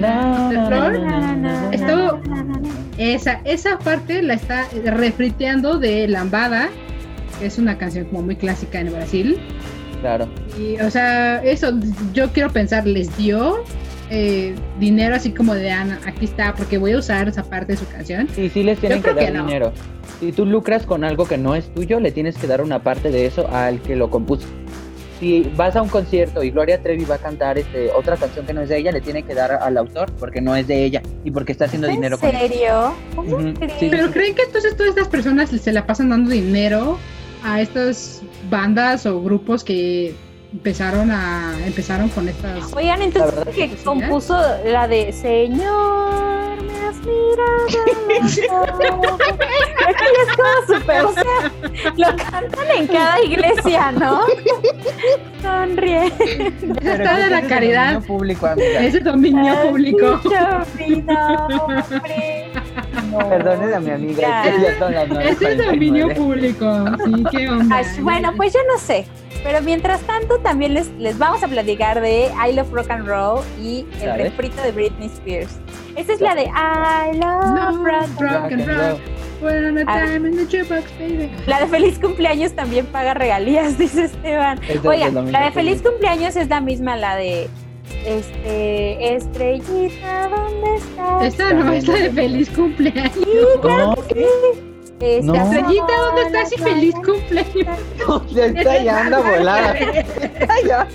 Speaker 1: La Flor.
Speaker 2: Esto- Esa, esa parte la está refriteando de Lambada, que es una canción como muy clásica en Brasil.
Speaker 1: Claro.
Speaker 2: Y, o sea, eso, yo quiero pensar, les dio eh, dinero así como de Ana, aquí está, porque voy a usar esa parte de su canción.
Speaker 1: Sí, sí les tienen que dar
Speaker 2: que no.
Speaker 1: dinero. Si tú lucras con algo que no es tuyo, le tienes que dar una parte de eso al que lo compuso. Si vas a un concierto y Gloria Trevi va a cantar este, otra canción que no es de ella, le tiene que dar al autor porque no es de ella y porque está haciendo dinero
Speaker 3: ¿En
Speaker 1: con
Speaker 3: serio? ¿Cómo
Speaker 1: sí.
Speaker 2: Pero creen que entonces todas estas personas se la pasan dando dinero a estas bandas o grupos que empezaron a empezaron con estas
Speaker 3: Oigan, entonces que
Speaker 2: ¿eh?
Speaker 3: compuso la de Señor, me has mirado. Creo que ya es como súper, o sea, lo cantan en cada iglesia, ¿no? Sonríe.
Speaker 2: esa
Speaker 1: Pero
Speaker 2: está de la
Speaker 1: es
Speaker 2: caridad
Speaker 1: dominio público, amiga.
Speaker 2: ese dominio público
Speaker 3: No.
Speaker 1: Perdone a mi amiga,
Speaker 2: ese es dominio
Speaker 1: 9:49.
Speaker 2: público sí qué onda
Speaker 3: Ay, bueno, pues yo no sé. Pero mientras tanto, también les, les vamos a platicar de I Love Rock and Roll y el
Speaker 1: ¿Sabes?
Speaker 3: refrito de Britney Spears. Esta es la de I Love
Speaker 2: No,
Speaker 3: Rock and Roll.
Speaker 2: rock and roll We're on a
Speaker 3: Ah.
Speaker 2: time in the jukebox, baby.
Speaker 3: La de Feliz Cumpleaños también paga regalías, dice Esteban. Oigan,
Speaker 1: dominio
Speaker 3: la de Feliz. Cumpleaños es la misma, la de este Estrellita, ¿dónde estás?
Speaker 2: esta no es la de feliz cumpleaños
Speaker 3: Sí, claro
Speaker 1: No,
Speaker 3: que sí. Este,
Speaker 1: No.
Speaker 2: Estrellita, ¿dónde estás? Y feliz cumpleaños.
Speaker 1: Ya está, ya anda volada. Está ya.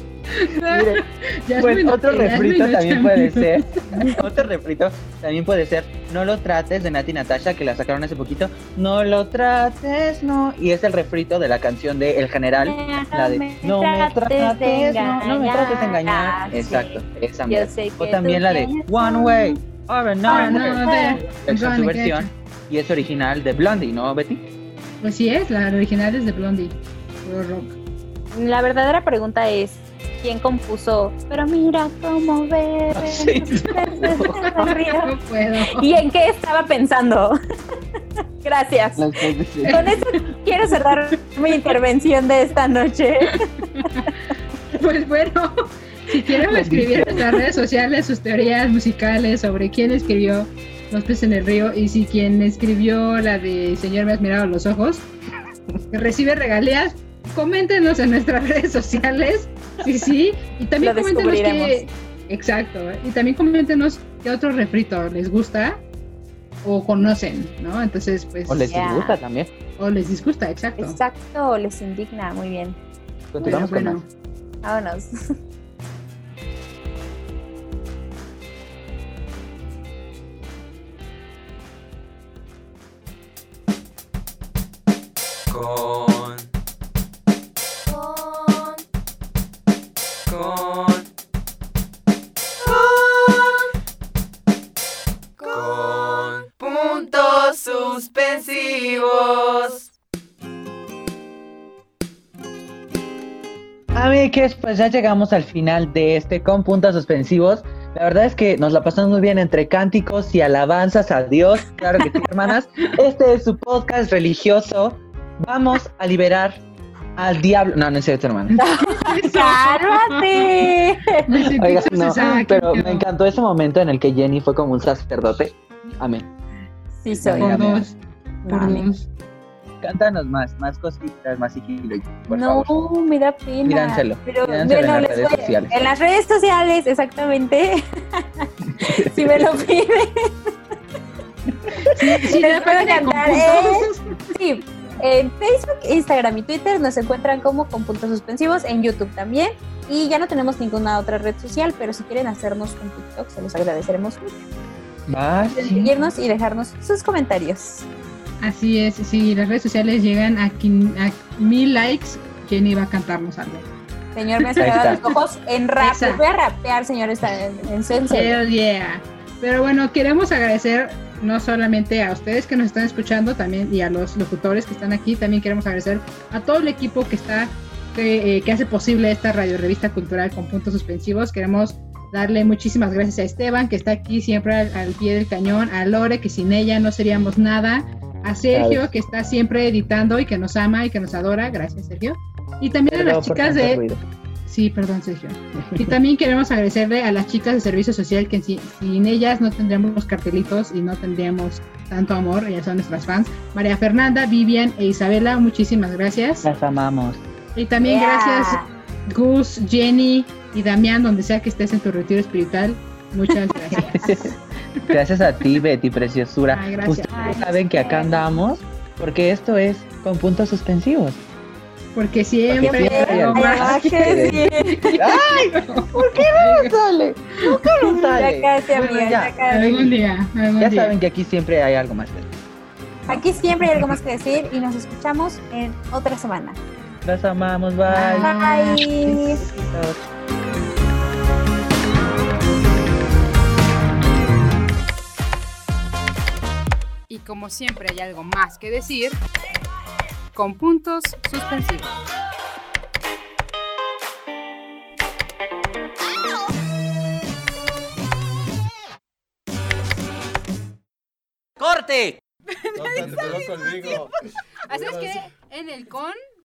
Speaker 1: Mire,
Speaker 2: Ya es
Speaker 1: pues otro refrito también puede ser. Otro refrito también puede ser No lo trates de Nati Natasha, que la sacaron hace poquito. No lo trates, no. Y es el refrito de la canción de El General. La de No me trates, no, no me trates de engañar.
Speaker 3: Ah, sí.
Speaker 1: Exacto, esa O también la de One Way
Speaker 2: Ah, no,
Speaker 1: Esa es su versión. Y es original de Blondie, ¿no, Betty?
Speaker 2: Pues sí es, la original es de Blondie. Rock.
Speaker 3: La verdadera pregunta es, ¿quién compuso? Pero mira cómo bebe.
Speaker 1: Sí.
Speaker 2: No puedo.
Speaker 3: ¿Y en qué estaba pensando? Gracias.
Speaker 1: Las
Speaker 3: Con eso quiero cerrar mi intervención de esta noche.
Speaker 2: Pues bueno, si quieren
Speaker 1: Las
Speaker 2: escribir en nuestras redes sociales sus teorías musicales sobre quién escribió Los peces en el río y si quien escribió la de Señor me has mirado los ojos que recibe regalías, coméntenos en nuestras redes sociales. Sí, sí. Y también coméntenos que. Exacto. ¿eh? Y también coméntenos qué otro refrito les gusta o conocen, ¿no? Entonces, pues.
Speaker 1: O les
Speaker 3: Ya.
Speaker 1: gusta también.
Speaker 2: O les disgusta, exacto.
Speaker 3: Exacto, les indigna. Muy bien.
Speaker 1: Continuamos
Speaker 2: Bueno,
Speaker 1: con
Speaker 2: bueno.
Speaker 3: Vámonos.
Speaker 7: Con.
Speaker 1: Amigues, pues ya llegamos al final de este con puntos suspensivos. La verdad es que nos la pasamos muy bien entre cánticos y alabanzas a Dios. Claro que sí, hermanas. Este es su podcast religioso. Vamos a liberar al diablo. No, no es cierto, hermana.
Speaker 3: ¡Cálmate!
Speaker 1: Oiga, no,
Speaker 2: qué
Speaker 1: pero me encantó ese momento en el que Jenny fue como un sacerdote. Amén.
Speaker 3: Sí, soy.
Speaker 2: Por
Speaker 1: mira.
Speaker 2: dos. Por dos.
Speaker 1: Cántanos más, más cositas, más sigilo, por
Speaker 3: no,
Speaker 1: favor.
Speaker 3: me da pena.
Speaker 1: Míranselo,
Speaker 3: Pero
Speaker 1: míranselo en
Speaker 3: bueno,
Speaker 1: las
Speaker 3: les
Speaker 1: redes
Speaker 3: voy-
Speaker 1: sociales.
Speaker 3: En las redes sociales, exactamente. si me lo piden.
Speaker 2: Sí,
Speaker 3: Te
Speaker 2: les
Speaker 3: lo puedo
Speaker 2: pueden
Speaker 3: cantar, ¿eh? Sí, en Facebook, Instagram y Twitter nos encuentran como con puntos suspensivos, en YouTube también. Y ya no tenemos ninguna otra red social, pero si quieren hacernos un TikTok, se los agradeceremos mucho.
Speaker 1: Ah, sí.
Speaker 3: Seguirnos y dejarnos sus comentarios.
Speaker 2: Así es, si las redes sociales llegan a, quin- a mil likes, Jenny va a cantarnos algo.
Speaker 3: Señor, me
Speaker 1: está.
Speaker 3: los ojos en rap. Voy a rapear, señor, esta- en, en.
Speaker 2: Hell yeah. Pero bueno, queremos agradecer no solamente a ustedes que nos están escuchando, también y a los locutores que están aquí, también queremos agradecer a todo el equipo que está que, eh, que hace posible esta radio revista cultural con puntos suspensivos. Queremos darle muchísimas gracias a Esteban, que está aquí siempre al, al pie del cañón, a Lore, que sin ella no seríamos nada, a Sergio, que está siempre editando y que nos ama y que nos adora. Gracias, Sergio. Y también a
Speaker 1: Perdón
Speaker 2: las chicas de
Speaker 1: ruido.
Speaker 2: Sí, perdón, Sergio. Y también queremos agradecerle a las chicas de servicio social que si- sin ellas no tendríamos cartelitos y no tendríamos tanto amor, ellas son nuestras fans. María Fernanda, Vivian e Isabela, muchísimas gracias.
Speaker 1: Las amamos.
Speaker 2: Y también
Speaker 3: Yeah.
Speaker 2: gracias Gus, Jenny y Damián, donde sea que estés en tu retiro espiritual. Muchas gracias.
Speaker 1: Gracias a ti, Betty, preciosura.
Speaker 2: Ay, gracias.
Speaker 1: Ustedes
Speaker 3: Ay,
Speaker 1: saben que acá andamos porque esto es con puntos suspensivos.
Speaker 2: Porque siempre
Speaker 1: Porque siempre
Speaker 2: más
Speaker 3: Ay,
Speaker 2: que
Speaker 3: que
Speaker 2: decir.
Speaker 1: ¡Ay! ¿Por qué no sale? ¿Por qué no sale?
Speaker 3: Ya casi, amiga,
Speaker 1: Bueno,
Speaker 3: ya
Speaker 1: ya,
Speaker 3: casi.
Speaker 2: Algún día, algún
Speaker 1: ya
Speaker 2: día.
Speaker 1: saben que aquí siempre hay algo más.
Speaker 3: Aquí siempre hay algo más que decir y nos escuchamos en otra semana.
Speaker 1: Las amamos, bye.
Speaker 3: Bye.
Speaker 5: Y como siempre hay algo más que decir, con puntos suspensivos.
Speaker 7: ¡Corte!
Speaker 8: No, conmigo.
Speaker 5: Así es que en el con